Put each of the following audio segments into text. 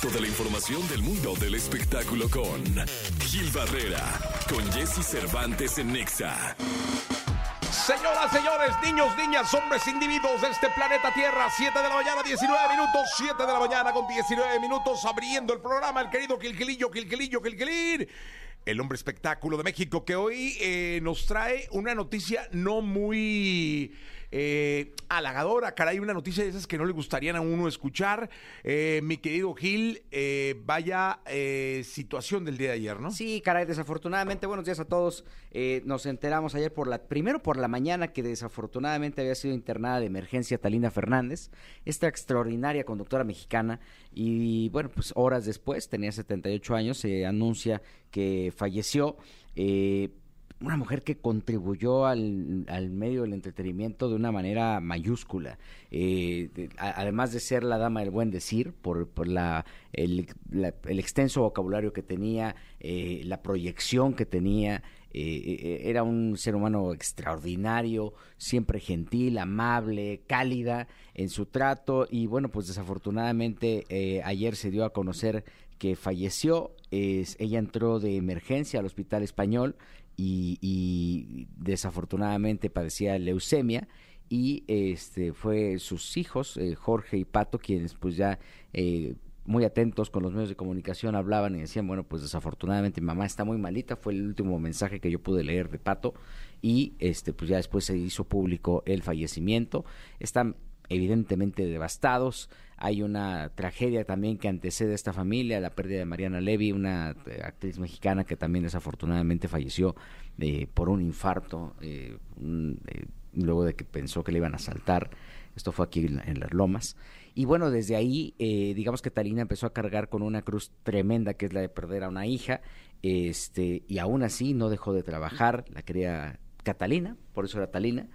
Toda la información del mundo del espectáculo con Gil Barrera, con Jesse Cervantes en Nexa. Señoras, señores, niños, niñas, hombres, individuos de este planeta Tierra, 7 de la mañana, 19 minutos, 7 de la mañana con 19 minutos, abriendo el programa, el querido Quilquilillo, Quilquilillo, Quilquilín, el hombre espectáculo de México, que hoy eh, nos trae una noticia no muy eh, halagadora, caray, una noticia de esas que no le gustarían a uno escuchar. Eh, mi querido Gil, eh, vaya eh, situación del día de ayer, ¿no? Sí, caray, desafortunadamente, buenos días a todos. Eh, nos enteramos ayer por la, primero por la mañana que desafortunadamente había sido internada de emergencia Talina Fernández, esta extraordinaria conductora mexicana, y bueno, pues horas después, tenía 78 años, se anuncia que falleció. Eh, una mujer que contribuyó al, al, medio del entretenimiento de una manera mayúscula. Eh, además de ser la dama del buen decir, por, por la, el, la, el, extenso vocabulario que tenía, eh, la proyección que tenía, eh, era un ser humano extraordinario, siempre gentil, amable, cálida en su trato y bueno, pues desafortunadamente ayer se dio a conocer que falleció, ella entró de emergencia al hospital español y, y desafortunadamente padecía leucemia y este fue sus hijos eh, Jorge y Pato quienes pues ya eh, muy atentos con los medios de comunicación hablaban y decían bueno pues desafortunadamente mamá está muy malita fue el último mensaje que yo pude leer de Pato y este pues ya después se hizo público el fallecimiento. Están evidentemente devastados. Hay una tragedia también que antecede a esta familia, la pérdida de Mariana Levy, una eh, actriz mexicana que también desafortunadamente falleció eh, por un infarto, eh, un, luego de que pensó que le iban a asaltar. Esto fue aquí en, en las Lomas. Y bueno, desde ahí, digamos que Talina empezó a cargar con una cruz tremenda, que es la de perder a una hija, este, y aún así no dejó de trabajar, la quería Catalina, por eso era Talina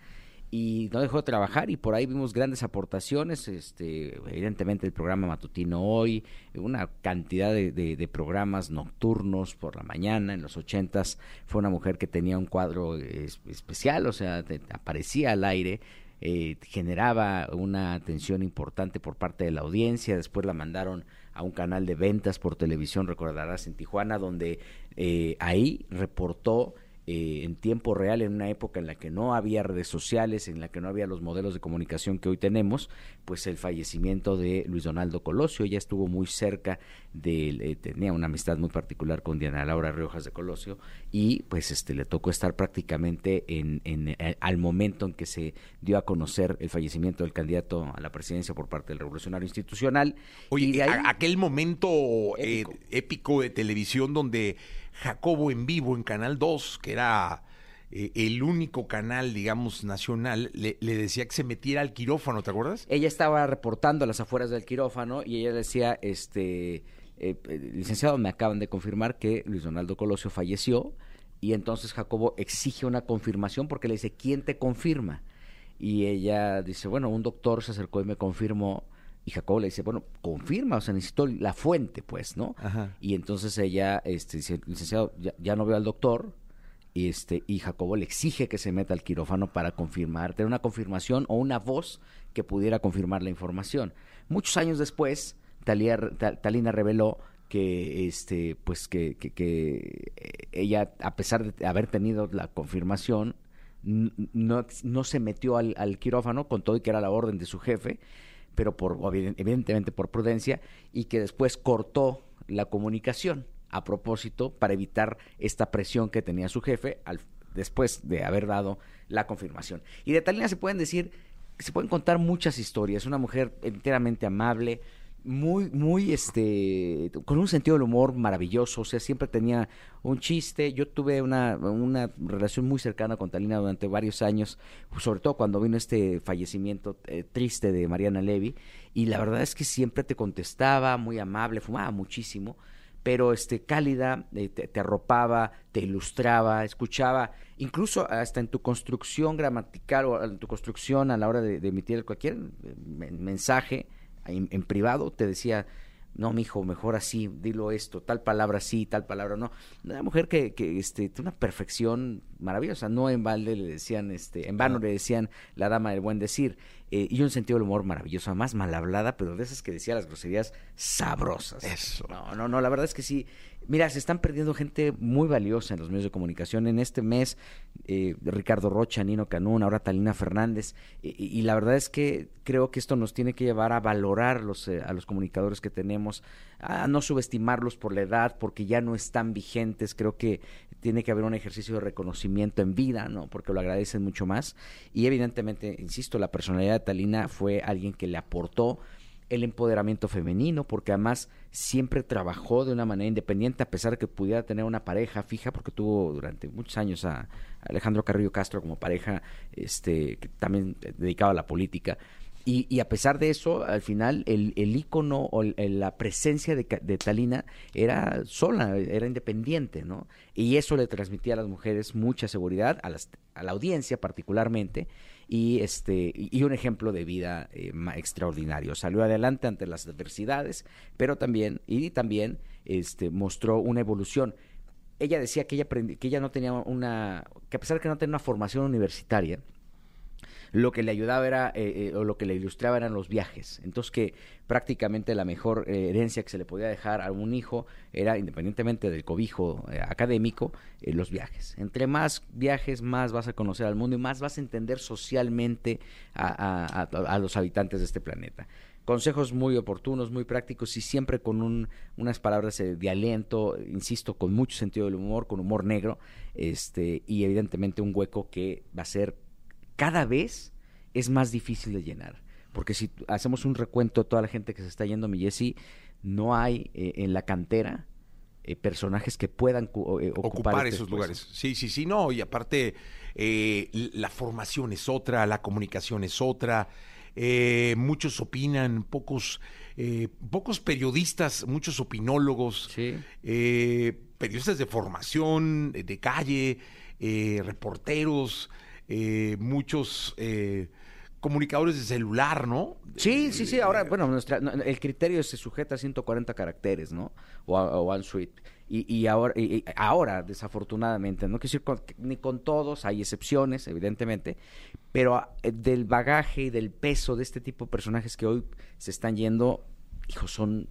y no dejó de trabajar y por ahí vimos grandes aportaciones, este, evidentemente el programa matutino hoy, una cantidad de, de, de, programas nocturnos por la mañana, en los ochentas fue una mujer que tenía un cuadro es, especial, o sea, te, aparecía al aire, eh, generaba una atención importante por parte de la audiencia, después la mandaron a un canal de ventas por televisión, recordarás, en Tijuana, donde eh, ahí reportó eh, en tiempo real en una época en la que no había redes sociales, en la que no había los modelos de comunicación que hoy tenemos, pues el fallecimiento de Luis Donaldo Colosio, ella estuvo muy cerca de, eh, tenía una amistad muy particular con Diana Laura Riojas de Colosio y pues este le tocó estar prácticamente en, en, en, eh, al momento en que se dio a conocer el fallecimiento del candidato a la presidencia por parte del Revolucionario Institucional. Oye, y de ahí, aquel momento épico. Eh, épico de televisión donde Jacobo en vivo en Canal 2, que era eh, el único canal, digamos, nacional, le, le, decía que se metiera al quirófano, ¿te acuerdas? Ella estaba reportando a las afueras del quirófano y ella decía, este, eh, licenciado, me acaban de confirmar que Luis Donaldo Colosio falleció y entonces Jacobo exige una confirmación porque le dice, ¿quién te confirma? Y ella dice, bueno, un doctor se acercó y me confirmó y Jacobo le dice, bueno, confirma, o sea, necesito la fuente, pues, ¿no? Ajá. Y entonces ella este, dice, licenciado, ya, ya, no veo al doctor, y, este, y Jacobo le exige que se meta al quirófano para confirmar, tener una confirmación o una voz que pudiera confirmar la información. Muchos años después, Talía, Talina reveló que este pues que, que, que, ella a pesar de haber tenido la confirmación no, no se metió al, al quirófano con todo y que era la orden de su jefe pero por evidentemente por prudencia y que después cortó la comunicación a propósito para evitar esta presión que tenía su jefe al, después de haber dado la confirmación. Y de Talina se pueden decir, se pueden contar muchas historias, una mujer enteramente amable, muy, muy, este, con un sentido del humor maravilloso, o sea, siempre tenía un chiste. Yo tuve una, una relación muy cercana con Talina durante varios años, sobre todo cuando vino este fallecimiento eh, triste de Mariana Levy, y la verdad es que siempre te contestaba, muy amable, fumaba muchísimo, pero este, cálida, eh, te, te, arropaba, te ilustraba, escuchaba, incluso hasta en tu construcción gramatical o en tu construcción a la hora de, emitir cualquier eh, mensaje, en, en, privado te decía, no, mijo, mejor así, dilo esto, tal palabra sí, tal palabra no. Una mujer que, que este, tiene una perfección maravillosa, no en balde le decían, este, en vano le decían la dama del buen decir. Eh, y un sentido del humor maravilloso, además mal hablada, pero de esas que decía las groserías sabrosas. Eso. No, no, no, la verdad es que sí. Mira, se están perdiendo gente muy valiosa en los medios de comunicación. En este mes, eh, Ricardo Rocha, Nino Canún, ahora Talina Fernández. Y, y, la verdad es que creo que esto nos tiene que llevar a valorar los, eh, a los comunicadores que tenemos, a no subestimarlos por la edad, porque ya no están vigentes. Creo que tiene que haber un ejercicio de reconocimiento en vida, ¿no? Porque lo agradecen mucho más. Y evidentemente, insisto, la personalidad de Talina fue alguien que le aportó el empoderamiento femenino, porque además siempre trabajó de una manera independiente, a pesar de que pudiera tener una pareja fija, porque tuvo durante muchos años a Alejandro Carrillo Castro como pareja, este, que también dedicaba a la política. Y, y, a pesar de eso, al final el, el ícono o el, la presencia de, de, Talina era sola, era independiente, ¿no? Y eso le transmitía a las mujeres mucha seguridad, a, las, a la audiencia particularmente, y este y un ejemplo de vida eh, extraordinario. Salió adelante ante las adversidades, pero también y también este mostró una evolución. Ella decía que ella que ella no tenía una que a pesar de que no tenía una formación universitaria, lo que le ayudaba era, eh, eh, o lo que le ilustraba eran los viajes. Entonces que prácticamente la mejor eh, herencia que se le podía dejar a un hijo era, independientemente del cobijo académico, los viajes. Entre más viajes, más vas a conocer al mundo y más vas a entender socialmente a, a los habitantes de este planeta consejos muy oportunos, muy prácticos y siempre con un, unas palabras de aliento, insisto, con mucho sentido del humor, con humor negro, este, y evidentemente un hueco que va a ser cada vez es más difícil de llenar. Porque si hacemos un recuento de toda la gente que se está yendo, mi Jessy, no hay eh, en la cantera eh, personajes que puedan eh, ocupar, ocupar esos lugares. Sí, sí, sí, no. Y aparte, la formación es otra, la comunicación es otra. muchos opinan, pocos, pocos periodistas, muchos opinólogos, sí. periodistas de formación, de calle, reporteros, muchos comunicadores de celular, ¿no? Sí, sí, sí. Ahora, bueno, nuestra, el criterio se sujeta a 140 caracteres, ¿no? O a, o suite. Y, y, ahora, y, ahora, desafortunadamente, no quiero decir con, ni con todos, hay excepciones, evidentemente, pero eh, del bagaje y del peso de este tipo de personajes que hoy se están yendo, hijo, son,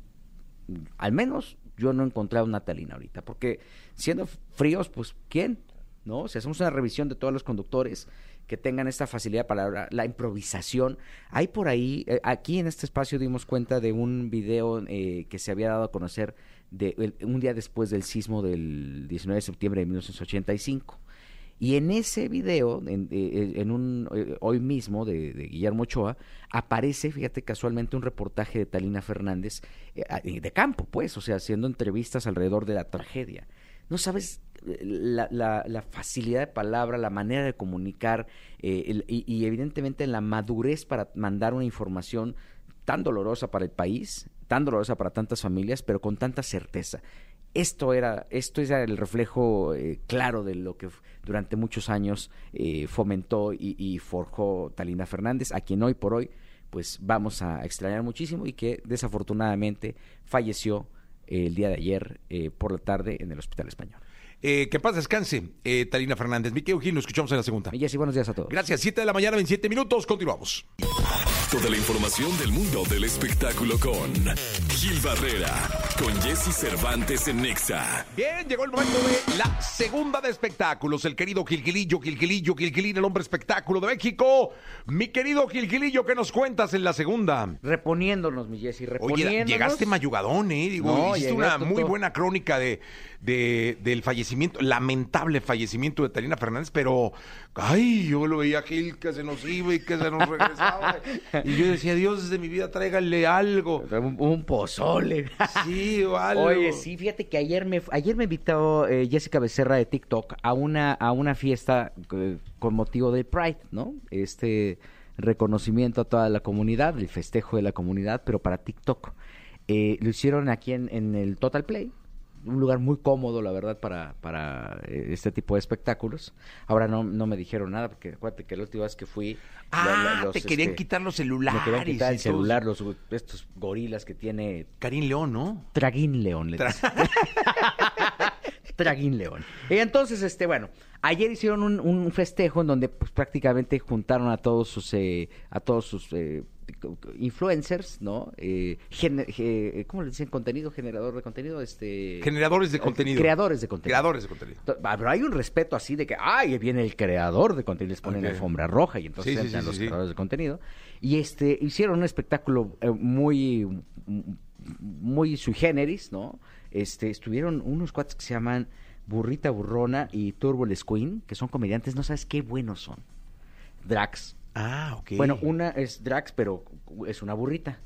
al menos yo no he encontrado una talina ahorita, porque siendo fríos, pues, ¿quién? ¿No? Si hacemos una revisión de todos los conductores, que tengan esta facilidad para la, improvisación. Hay por ahí, eh, aquí en este espacio dimos cuenta de un video eh, que se había dado a conocer de, un día después del sismo del 19 de septiembre de 1985. Y en ese video, en, eh, en un hoy mismo de, de, Guillermo Ochoa, aparece, fíjate casualmente, un reportaje de Talina Fernández de campo, pues, o sea, haciendo entrevistas alrededor de la tragedia. No sabes la, la, facilidad de palabra, la manera de comunicar eh, y, evidentemente la madurez para mandar una información tan dolorosa para el país, tan dolorosa para tantas familias, pero con tanta certeza. Esto era, esto era el reflejo eh, claro de lo que durante muchos años eh, fomentó y, forjó Talina Fernández, a quien hoy por hoy pues vamos a extrañar muchísimo y que desafortunadamente falleció el día de ayer eh, por la tarde en el Hospital Español. Eh, que paz descanse, eh, Talina Fernández. Miquel Gil, nos escuchamos en la segunda. Y buenos días a todos. Gracias, 7 de la mañana, 27 minutos, continuamos. Toda la información del mundo del espectáculo con Gil Barrera, con Jesse Cervantes en Nexa. Bien, llegó el momento de la segunda de espectáculos. El querido Gilgilillo, Gilgilillo, Gilgilín, el hombre espectáculo de México. Mi querido Gilgilillo, ¿qué nos cuentas en la segunda? Reponiéndonos, mi Jesse, reponiéndonos. Oye, llegaste mayugadón, ¿eh? Digo, no, hiciste una muy buena crónica de, de, del fallecimiento, lamentable fallecimiento de Talina Fernández, pero, ay, yo lo veía Gil que se nos iba y que se nos regresaba. y yo decía, Dios de mi vida, tráigale algo. Un, un pozole. Sí, o algo. Oye, sí, fíjate que ayer me, ayer me invitó eh, Jessica Becerra de TikTok a una, a una fiesta eh, con motivo del Pride, ¿no? Este reconocimiento a toda la comunidad, el festejo de la comunidad, pero para TikTok. Eh, lo hicieron aquí en, en el Total Play, un lugar muy cómodo, la verdad, para, para este tipo de espectáculos. Ahora no, no me dijeron nada, porque acuérdate que la última vez que fui... Ah, la, los, te querían este, quitar los celulares. Me querían quitar el celular, los, estos gorilas que tiene... Karim León, ¿no? Traguín León. Le Tra Draguín León. Y entonces, este, bueno, ayer hicieron un, un festejo en donde pues, prácticamente juntaron a todos sus, eh, a todos sus eh, influencers, ¿no? Eh, ge- ¿Cómo le dicen? Contenido, generador de contenido, este... Generadores de eh, contenido. Creadores de contenido. Creadores de contenido. Ah, Pero hay un respeto así de que, ay, viene el creador de contenido, les ponen alfombra roja y entonces Sí, sí, los creadores de contenido. Y este, hicieron un espectáculo eh, muy, muy sui generis, ¿no? Este, estuvieron unos cuates que se llaman Burrita Burrona y Turbo Les Queen, que son comediantes, no sabes qué buenos son. Drax. Ah, ok. Bueno, una es Drax, pero es una burrita.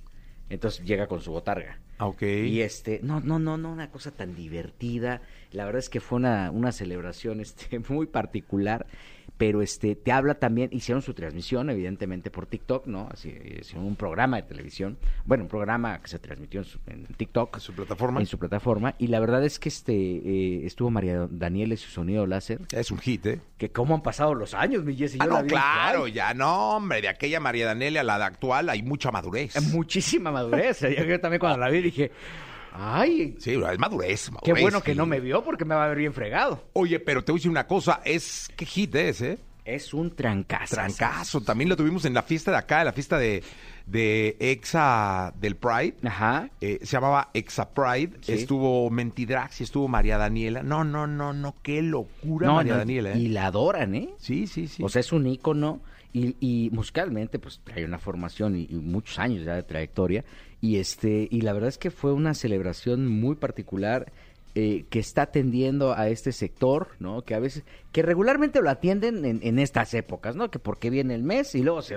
Entonces llega con su botarga. Ah, ok. Y este, no, no, no, no, una cosa tan divertida. La verdad es que fue una, una celebración este, muy particular. Pero este, te habla también, hicieron su transmisión, evidentemente, por TikTok, ¿no? Así, hicieron un programa de televisión. Bueno, un programa que se transmitió en, su- en TikTok. ¿En su plataforma? En su plataforma. Y la verdad es que este eh, estuvo María Daniela y su sonido láser. Es un hit, ¿eh? Que cómo han pasado los años, mi Jessy. Ah, Yo no, claro, ya no, hombre, de aquella María Danelia a la de actual hay mucha madurez. Muchísima madurez. Yo, yo también cuando la vi dije, ay, Sí, es madurez, qué madurez, bueno que no me vio porque me va a ver bien fregado. Oye, pero te voy a decir una cosa, es qué hit es, ¿eh? Es un trancazo. Trancazo, también lo tuvimos en la fiesta de acá, en la fiesta de, de Exa del Pride. Ajá. Eh, se llamaba Exa Pride, Sí. estuvo Mentidrax y estuvo María Daniela. No, no, no, no, qué locura María no, Daniela, ¿eh? Y la adoran, ¿eh? Sí, sí, sí. O sea, es un ícono y, y musicalmente, pues trae una formación y, y muchos años ya de trayectoria. Y este, y la verdad es que fue una celebración muy particular eh, que está atendiendo a este sector, ¿no? Que a veces, que regularmente lo atienden en, en estas épocas, ¿no? Que porque viene el mes y luego se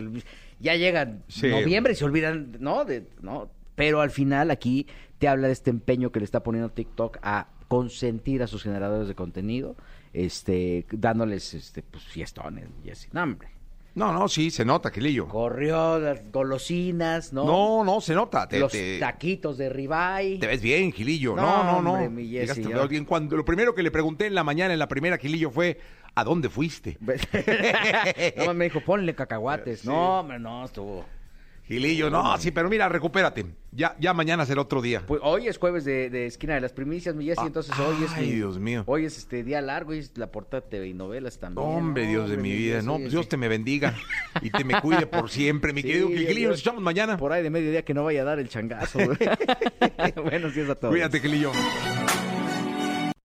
ya llega Sí. noviembre y se olvidan, ¿no? De, ¿no? Pero al final aquí te habla de este empeño que le está poniendo TikTok a consentir a sus generadores de contenido, este, dándoles, este, pues, fiestones, y así. No, hombre. No, no, sí, se nota, Quilillo. Corrió las golosinas, ¿no? No, no, se nota. Te, Los te- taquitos de ribeye. te ves bien, Gilillo. No, No, no, no. hombre, mi Jessy, Llegaste, ya. veo bien. Cuando, lo primero que le pregunté en la mañana, en la primera, Gilillo, fue ¿a dónde fuiste? no, me dijo, ponle cacahuates. No, hombre, no, estuvo. Gilillo, no, sí, pero mira, recupérate. Ya, ya mañana será otro día. Pues hoy es jueves de, de esquina de las primicias, mi Jessy, Ah, entonces hoy es. ay, mi- Dios mío. Hoy es este día largo y es la portada de TV y novelas también. Hombre, No, Dios de mi vida. No, pues sí. Dios te me bendiga y te me cuide por siempre, mi Sí, querido Dios, Gilillo. Nos Dios. echamos mañana. Por ahí de mediodía que no vaya a dar el changazo. güey. Buenos días a todos. Cuídate, Gilillo.